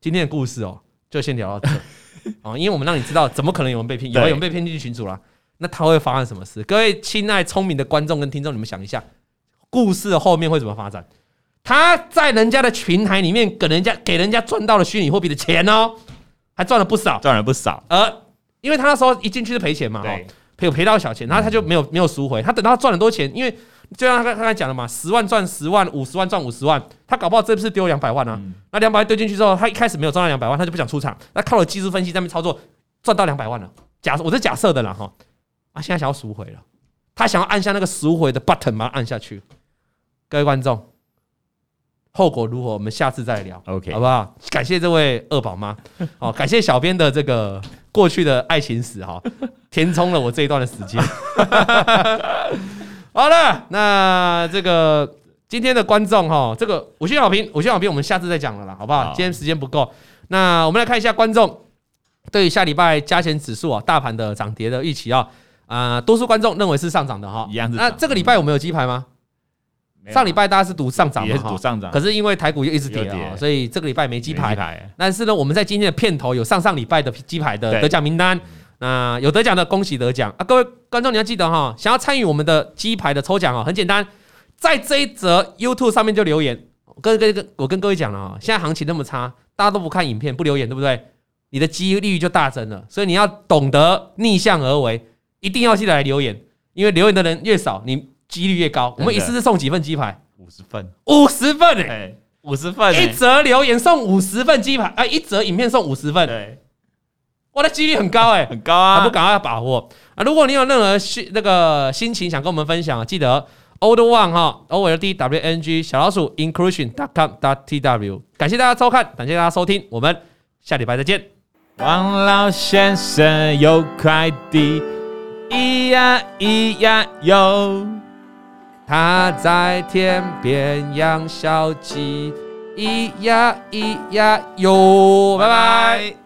今天的故事哦，就先聊到这。[LAUGHS] 哦，因为我们让你知道，怎么可能有人被骗？有人被骗进去群组了，那他会发生什么事？各位亲爱聪明的观众跟听众，你们想一下，故事的后面会怎么发展？他在人家的平台里面给人家给人家赚到了虚拟货币的钱哦，还赚了不少，赚了不少。呃因为他那时候一进去是赔钱嘛，赔赔赔到小钱，然后他就没有没有赎回。他等到他赚很多钱，因为。就像他刚才讲的嘛，十万赚十万，五十万赚五十万，他搞不好这次丢两百万啊。嗯、那两百万丢进去之后，他一开始没有赚到两百万，他就不想出场。那靠了技术分析在那边操作，赚到两百万了。假设我是假设的啦哈，啊，现在想要赎回了，他想要按下那个赎回的 button，把它按下去。各位观众，后果如何？我们下次再聊，OK，好不好？感谢这位二宝妈，好，[LAUGHS] 感谢小编的这个过去的爱情史哈，填充了我这一段的时间。好了，那这个今天的观众哈，这个五星好评，五星好评，我们下次再讲了啦，好不好？今天时间不够，那我们来看一下观众对于下礼拜加权指数啊，大盘的涨跌的预期啊，啊，多数观众认为是上涨的哈，一样。那这个礼拜我们有鸡排吗？上礼拜大家是赌上涨嘛，赌上涨，可是因为台股又一直跌啊，所以这个礼拜没鸡排。但是呢，我们在今天的片头有上上礼拜的鸡排的得奖名单。那有得奖的，恭喜得奖啊！各位观众，你要记得哈，想要参与我们的鸡排的抽奖哦，很简单，在这一则 YouTube 上面就留言。跟跟跟，我跟各位讲了啊，现在行情那么差，大家都不看影片，不留言，对不对？你的几率就大增了。所以你要懂得逆向而为，一定要记得来留言，因为留言的人越少，你几率越高。我们一次是送几份鸡排？五十份，五十份哎，五十份，一则留言送五十份鸡排啊，一则影片送五十份。对。我的几率很高哎、欸，很高啊！还不赶快把握啊！如果你有任何心那个心情想跟我们分享，记得 old one 哈，O L D W N G 小老鼠 inclusion dot com dot T W。感谢大家收看，感谢大家收听，我们下礼拜再见。王老先生有快递，咿呀咿呀哟，他在天边养小鸡，咿呀咿呀哟，拜拜。